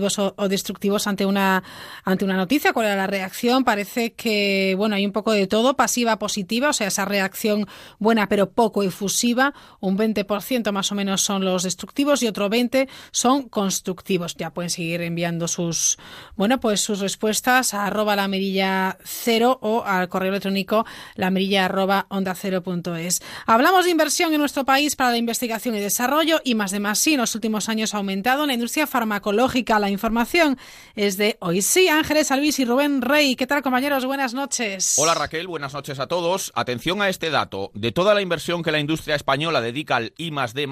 o destructivos ante una ante una noticia. Cuál era la reacción parece que bueno hay un poco de todo pasiva positiva o sea esa reacción buena pero poco efusiva. Un 20% más o menos son los destructivos y otro 20 son constructivos. Ya pueden seguir enviando sus bueno pues sus respuestas a arroba la mirilla cero o al correo electrónico la mirilla arroba onda cero es. Hablamos de inversión en nuestro país para la investigación y desarrollo y más de más. Sí en los últimos años ha aumentado la industria farmacológica la información es de hoy sí, Ángeles Alvis y Rubén Rey. ¿Qué tal, compañeros? Buenas noches. Hola, Raquel. Buenas noches a todos. Atención a este dato. De toda la inversión que la industria española dedica al I D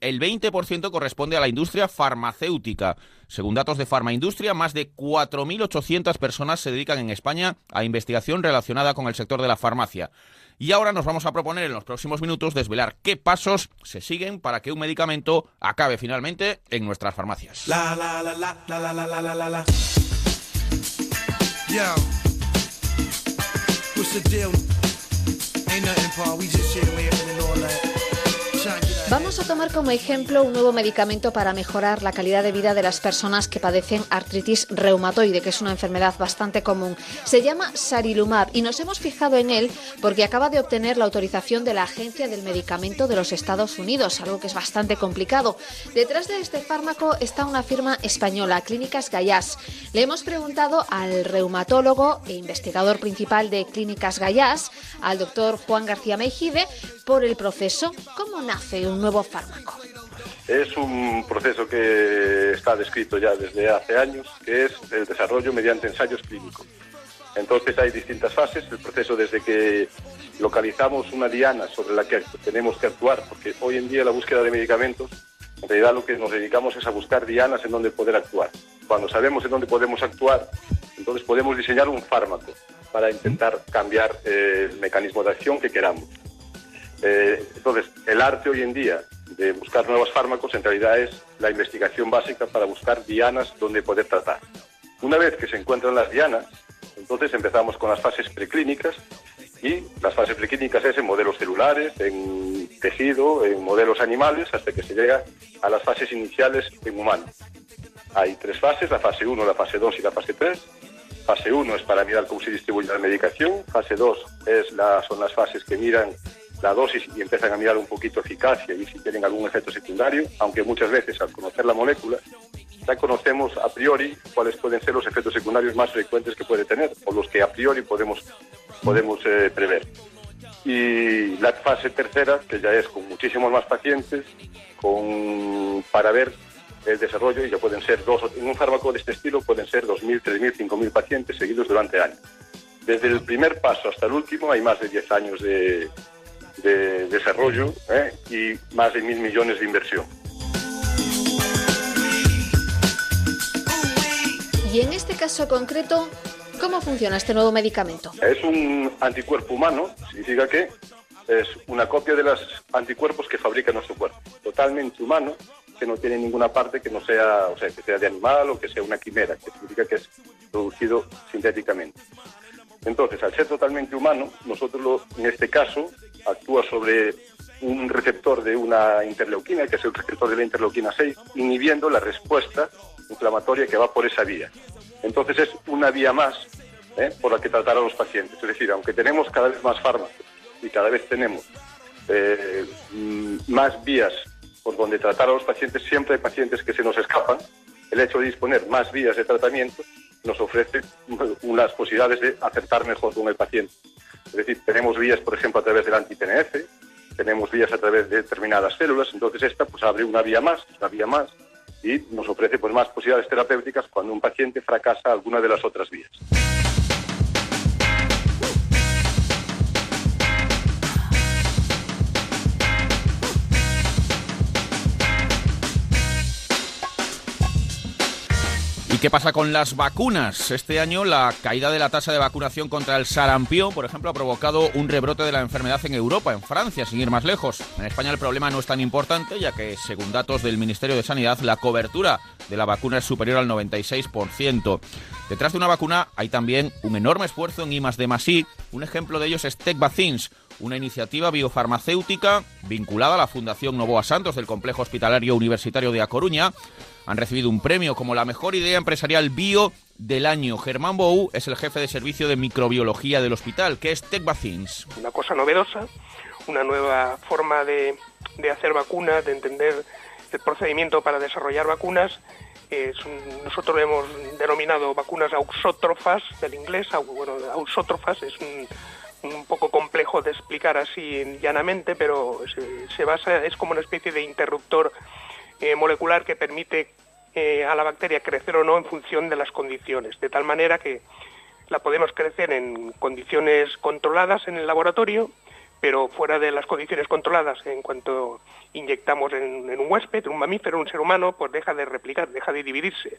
el 20% corresponde a la industria farmacéutica. Según datos de Industria, más de 4.800 personas se dedican en España a investigación relacionada con el sector de la farmacia. Y ahora nos vamos a proponer en los próximos minutos desvelar qué pasos se siguen para que un medicamento acabe finalmente en nuestras farmacias. Vamos a tomar como ejemplo un nuevo medicamento para mejorar la calidad de vida de las personas que padecen artritis reumatoide, que es una enfermedad bastante común. Se llama Sarilumab y nos hemos fijado en él porque acaba de obtener la autorización de la Agencia del Medicamento de los Estados Unidos, algo que es bastante complicado. Detrás de este fármaco está una firma española, Clínicas Gallás. Le hemos preguntado al reumatólogo e investigador principal de Clínicas Gallás, al doctor Juan García Mejide, por el proceso. ¿Cómo nace un nuevo fármaco? Es un proceso que está descrito ya desde hace años, que es el desarrollo mediante ensayos clínicos. Entonces hay distintas fases, el proceso desde que localizamos una diana sobre la que tenemos que actuar, porque hoy en día la búsqueda de medicamentos, en realidad lo que nos dedicamos es a buscar dianas en donde poder actuar. Cuando sabemos en dónde podemos actuar, entonces podemos diseñar un fármaco para intentar cambiar el mecanismo de acción que queramos. Eh, entonces, el arte hoy en día de buscar nuevos fármacos en realidad es la investigación básica para buscar dianas donde poder tratar. Una vez que se encuentran las dianas, entonces empezamos con las fases preclínicas y las fases preclínicas es en modelos celulares, en tejido, en modelos animales, hasta que se llega a las fases iniciales en humanos. Hay tres fases, la fase 1, la fase 2 y la fase 3. Fase 1 es para mirar cómo se distribuye la medicación, fase 2 es la, son las fases que miran la dosis y empiezan a mirar un poquito eficacia y si tienen algún efecto secundario, aunque muchas veces al conocer la molécula ya conocemos a priori cuáles pueden ser los efectos secundarios más frecuentes que puede tener o los que a priori podemos, podemos eh, prever. Y la fase tercera, que ya es con muchísimos más pacientes, con, para ver el desarrollo, y ya pueden ser dos, en un fármaco de este estilo pueden ser 2.000, 3.000, 5.000 pacientes seguidos durante años. Desde el primer paso hasta el último hay más de 10 años de, de desarrollo ¿eh? y más de mil millones de inversión. Y en este caso concreto, ¿cómo funciona este nuevo medicamento? Es un anticuerpo humano, significa que es una copia de los anticuerpos que fabrica nuestro cuerpo, totalmente humano, que no tiene ninguna parte que no sea, o sea, que sea de animal o que sea una quimera, que significa que es producido sintéticamente. Entonces, al ser totalmente humano, nosotros lo, en este caso actúa sobre un receptor de una interleuquina, que es el receptor de la interleuquina 6, inhibiendo la respuesta inflamatoria que va por esa vía. Entonces es una vía más ¿eh? por la que tratar a los pacientes. Es decir, aunque tenemos cada vez más fármacos y cada vez tenemos eh, mm, más vías por donde tratar a los pacientes, siempre hay pacientes que se nos escapan. El hecho de disponer más vías de tratamiento nos ofrece unas posibilidades de acertar mejor con el paciente. Es decir, tenemos vías, por ejemplo, a través del anti-PNF, tenemos vías a través de determinadas células, entonces esta pues abre una vía más, una vía más, y nos ofrece pues más posibilidades terapéuticas cuando un paciente fracasa alguna de las otras vías. Qué pasa con las vacunas? Este año la caída de la tasa de vacunación contra el sarampión, por ejemplo, ha provocado un rebrote de la enfermedad en Europa, en Francia, sin ir más lejos. En España el problema no es tan importante, ya que, según datos del Ministerio de Sanidad, la cobertura de la vacuna es superior al 96%. Detrás de una vacuna hay también un enorme esfuerzo en I+D+I. Un ejemplo de ellos es Tech una iniciativa biofarmacéutica vinculada a la Fundación Novoa Santos del Complejo Hospitalario Universitario de A Coruña. Han recibido un premio como la mejor idea empresarial bio del año. Germán Bou es el jefe de servicio de microbiología del hospital, que es TechVaccines. Una cosa novedosa, una nueva forma de, de hacer vacunas, de entender el procedimiento para desarrollar vacunas. Nosotros lo hemos denominado vacunas auxótrofas, del inglés, bueno, auxótrofas es un, un poco de explicar así llanamente, pero se, basa, es como una especie de interruptor eh, molecular que permite eh, a la bacteria crecer o no en función de las condiciones, de tal manera que la podemos crecer en condiciones controladas en el laboratorio, pero fuera de las condiciones controladas, en cuanto inyectamos en, un huésped, un mamífero, un ser humano, pues deja de replicar, deja de dividirse.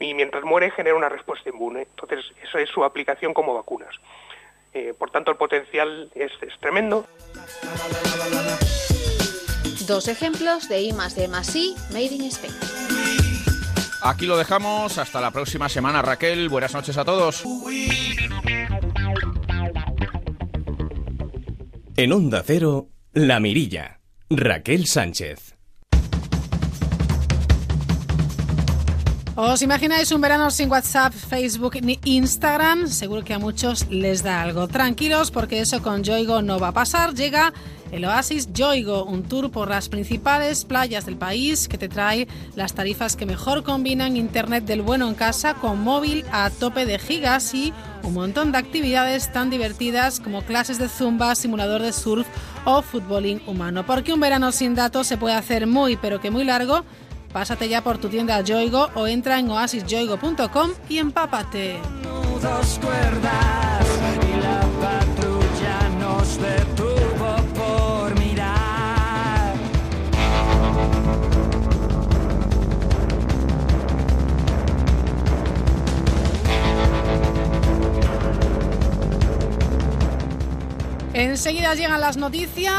Y mientras muere genera una respuesta inmune. Entonces, esa es su aplicación como vacunas. Eh, por tanto, el potencial es, es tremendo. Dos ejemplos de I más D más I, Made in Spain. Aquí lo dejamos. Hasta la próxima semana, Raquel. Buenas noches a todos. En Onda Cero, La Mirilla. Raquel Sánchez. ¿Os imagináis un verano sin WhatsApp, Facebook ni Instagram? Seguro que a muchos les da algo. Tranquilos porque eso con Yoigo no va a pasar. Llega el Oasis Yoigo, un tour por las principales playas del país que te trae las tarifas que mejor combinan Internet del bueno en casa con móvil a tope de gigas y un montón de actividades tan divertidas como clases de zumba, simulador de surf o futbolín humano. Porque un verano sin datos se puede hacer muy pero que muy largo. Pásate ya por tu tienda Yoigo o entra en oasisyoigo.com y empápate. Dos cuerdas y la patrulla nos detuvo por mirar. Enseguida llegan las noticias.